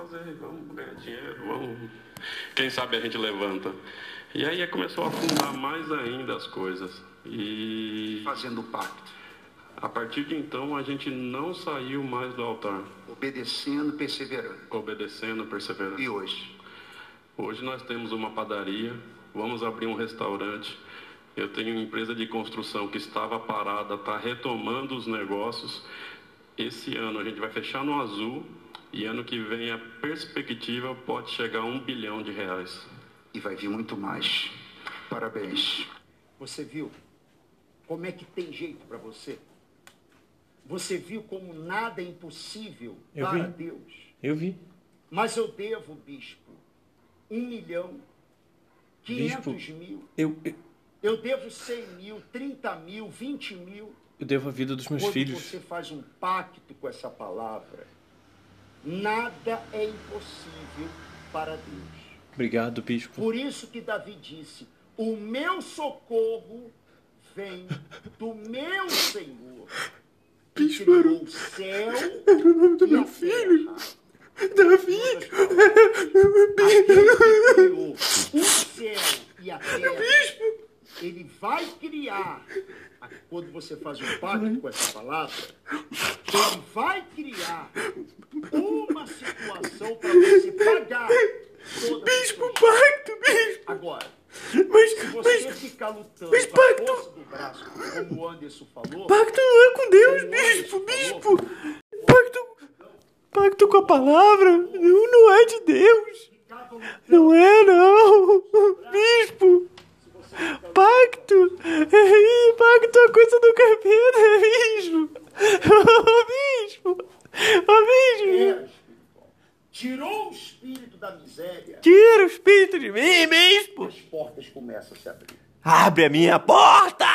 fazer, vamos ganhar dinheiro, vamos. Quem sabe a gente levanta. E aí começou a afundar mais ainda as coisas. E Fazendo pacto, a partir de então a gente não saiu mais do altar, obedecendo, perseverando. obedecendo, perseverando. E hoje? Hoje nós temos uma padaria, vamos abrir um restaurante. Eu tenho uma empresa de construção que estava parada, está retomando os negócios. Esse ano a gente vai fechar no azul e ano que vem a perspectiva pode chegar a um bilhão de reais. E vai vir muito mais. Parabéns. Você viu como é que tem jeito para você? Você viu como nada é impossível Eu para vi. Deus. Eu vi. Mas eu devo, bispo, um milhão, quinhentos mil. Eu, eu, Eu devo cem mil, trinta mil, vinte mil. eu devo a vida dos meus Quando filhos. você faz um pacto com essa palavra, nada é impossível para Deus. Obrigado, bispo. Por isso que Davi disse: O meu socorro vem do meu Senhor. que Bispo, criou o céu Era o nome do meu filho. terra. Davi. Criou o céu e a terra, ele vai criar. Quando você faz um pacto com essa palavra, ele vai criar uma situação para você pagar Bispo, pacto, bispo. Agora, Mas, se você mas, ficar lutando mas com a pacto- força do braço, como o Anderson falou, pacto não é com Deus, bispo, bispo. Pacto, pacto com a palavra não, não é de Deus. Não é, não. Bispo. Pacto. Pacto é coisa do capeta, bispo. Ô, bispo. Ô, bispo. Tirou o espírito da miséria, Tira o espírito de mim, bispo. as portas começam a se abrir. Abre a minha porta.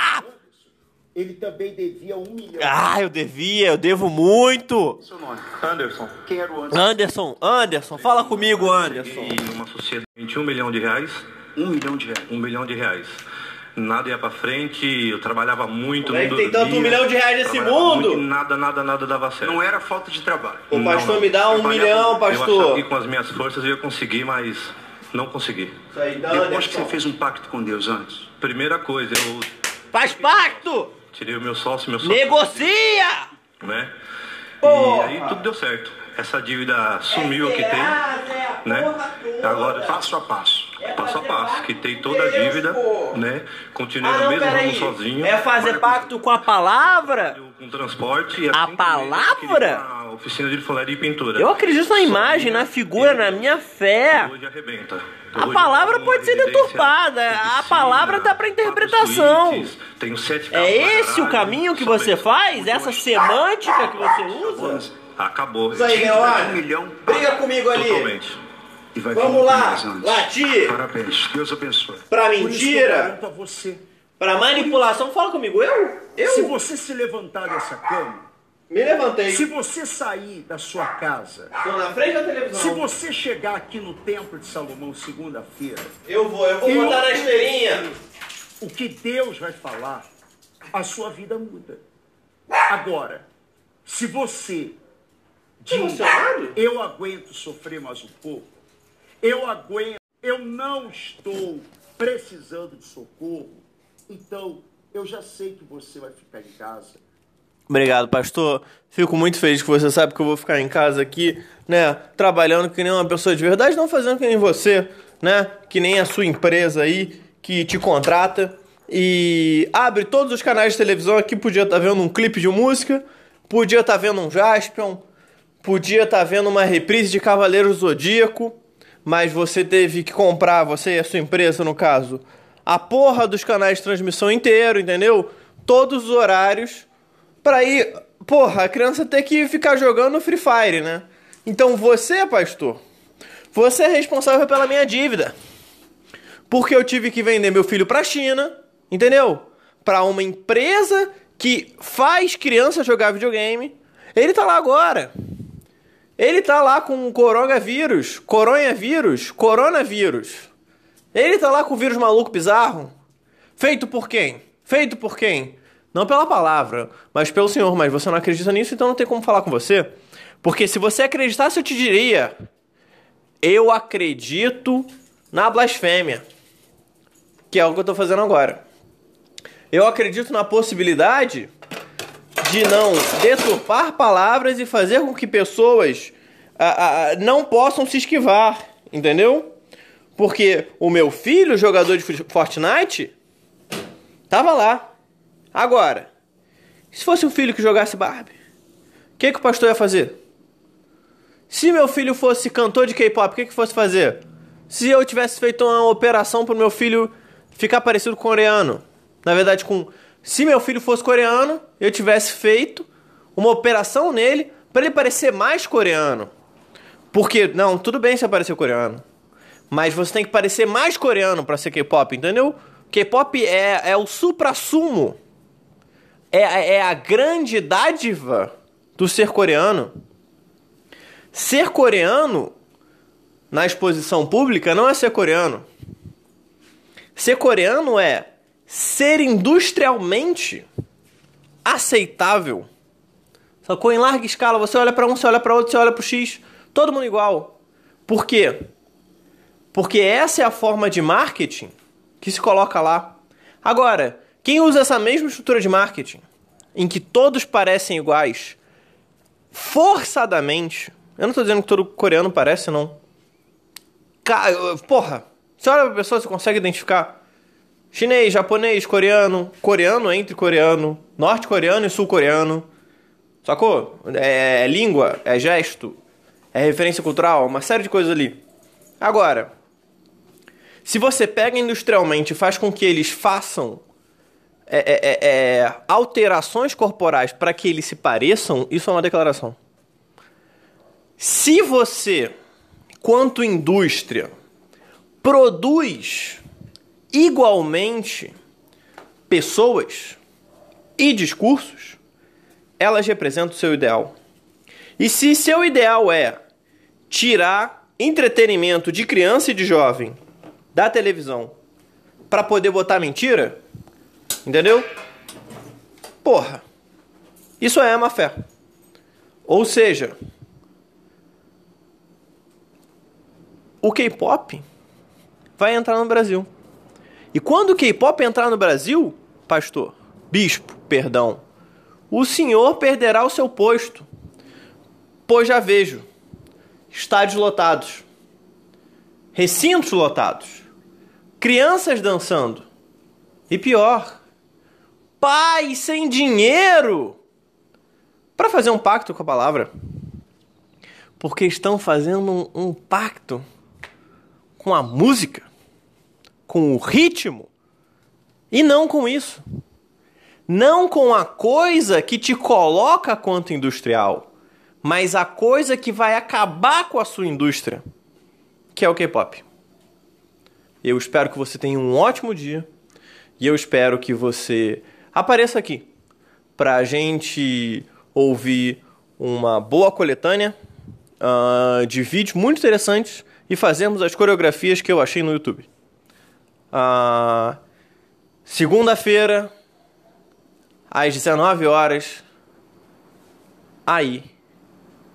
Ele também devia um milhão. Ah, eu devia, eu devo muito. Seu nome? Anderson, Quem era o Anderson? Anderson, Anderson, fala comigo, Anderson. e uma sociedade de um milhão de reais, Um milhão de reais. um milhão de reais. Nada ia pra frente, eu trabalhava muito, Como é não que tem tanto um milhão de reais nesse mundo? muito nada, nada, nada dava certo. Não era falta de trabalho. Não, pastor, não. me dá um milhão, Eu achava pastor. que com as minhas forças eu ia conseguir, mas não consegui. Isso aí, dá, Depois que você fez um pacto com Deus antes, Primeira coisa, eu Faz pacto! tirei o meu sócio, meu sócio, Negocia! né? Porra! E aí tudo deu certo. Essa dívida sumiu, eu quitei, né? Agora passo a passo. passo a passo, quitei toda a dívida, né? Continuei Ah, no mesmo ramo sozinho. É fazer pacto com a palavra? Com transporte e A assim eu palavra? oficina de folaria e pintura. Eu acredito na imagem, na figura, na minha fé. Hoje arrebenta. A palavra pode ser deturpada, a palavra tá pra quatro interpretação. É esse o caminho que você faz? Essa semântica que você usa? Acabou. Isso aí, de um Leonardo. milhão Briga comigo ali. Totalmente. e Vamos lá, latir. Parabéns. Deus abençoe. Pra mentira, pergunto a você. pra manipulação, fala comigo. Eu? Se Eu? você se levantar dessa cama, Me levantei. se você sair da sua casa, Tô na frente da se televisão. você chegar aqui no Templo de Salomão segunda-feira, Eu vou, eu vou Eu- botar na esteirinha. o que Deus vai falar, a sua vida muda. Agora, se você Emocionado? eu aguento sofrer mais um pouco, eu aguento, eu não estou precisando de socorro, então eu já sei que você vai ficar em casa. Obrigado, pastor. Fico muito feliz que você sabe que eu vou ficar em casa aqui, né? Trabalhando que nem uma pessoa de verdade, não fazendo que nem você, né? Que nem a sua empresa aí que te contrata e abre todos os canais de televisão aqui. Podia estar vendo um clipe de música, podia estar vendo um Jaspion, podia estar vendo uma reprise de Cavaleiro Zodíaco, mas você teve que comprar, você e a sua empresa, no caso, a porra dos canais de transmissão inteiro, entendeu? Todos os horários pra ir, porra, a criança ter que ficar jogando Free Fire, né? Então você, pastor, você é responsável pela minha dívida. Porque eu tive que vender meu filho pra China, entendeu? Pra uma empresa que faz criança jogar videogame. Ele tá lá agora. Ele tá lá com coronavírus, coronavírus, coronavírus. Ele tá lá com o vírus maluco bizarro. Feito por quem? Feito por quem? Não pela palavra, mas pelo Senhor. Mas você não acredita nisso, então não tem como falar com você. Porque se você acreditasse, eu te diria eu acredito na blasfêmia, que é o que eu tô fazendo agora. Eu acredito na possibilidade de não deturpar palavras e fazer com que pessoas a, a, não possam se esquivar, entendeu? Porque o meu filho, jogador de Fortnite, tava lá. Agora, se fosse um filho que jogasse Barbie, o que, que o pastor ia fazer? Se meu filho fosse cantor de K-pop, o que, que fosse fazer? Se eu tivesse feito uma operação pro meu filho ficar parecido com coreano, na verdade, com se meu filho fosse coreano, eu tivesse feito uma operação nele para ele parecer mais coreano. Porque, não, tudo bem se parecer coreano. Mas você tem que parecer mais coreano para ser K-pop, entendeu? K-pop é, é o supra-sumo. É, é a grande dádiva do ser coreano. Ser coreano na exposição pública não é ser coreano. Ser coreano é ser industrialmente aceitável. Sacou? Em larga escala, você olha para um, você olha para outro, você olha para o X todo mundo igual. Por quê? Porque essa é a forma de marketing que se coloca lá. Agora, quem usa essa mesma estrutura de marketing, em que todos parecem iguais, forçadamente, eu não estou dizendo que todo coreano parece, não. Porra, você olha pra pessoa, você consegue identificar chinês, japonês, coreano, coreano entre coreano, norte-coreano e sul-coreano. Sacou? É, é língua, é gesto, é referência cultural, uma série de coisas ali. Agora, se você pega industrialmente e faz com que eles façam é, é, é, é alterações corporais para que eles se pareçam, isso é uma declaração. Se você, quanto indústria, produz igualmente pessoas e discursos, elas representam o seu ideal. E se seu ideal é tirar entretenimento de criança e de jovem da televisão para poder botar mentira, entendeu? Porra, isso é má fé. Ou seja, o K-pop vai entrar no Brasil. E quando o K-pop entrar no Brasil, pastor, bispo, perdão, o senhor perderá o seu posto. Pois já vejo estádios lotados, recintos lotados, crianças dançando. E pior, pais sem dinheiro para fazer um pacto com a palavra. Porque estão fazendo um, um pacto com a música, com o ritmo, e não com isso. Não com a coisa que te coloca quanto industrial mas a coisa que vai acabar com a sua indústria, que é o K-pop. Eu espero que você tenha um ótimo dia e eu espero que você apareça aqui para a gente ouvir uma boa coletânea uh, de vídeos muito interessantes e fazermos as coreografias que eu achei no YouTube. Uh, Segunda-feira, às 19 horas, aí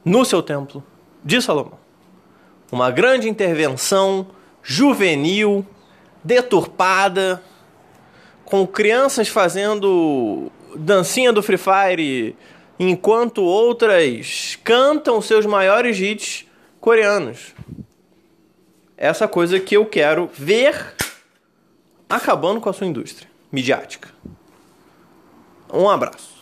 no seu templo de Salomão. Uma grande intervenção juvenil, deturpada, com crianças fazendo dancinha do Free Fire, enquanto outras cantam seus maiores hits coreanos. Essa coisa que eu quero ver acabando com a sua indústria midiática. Um abraço.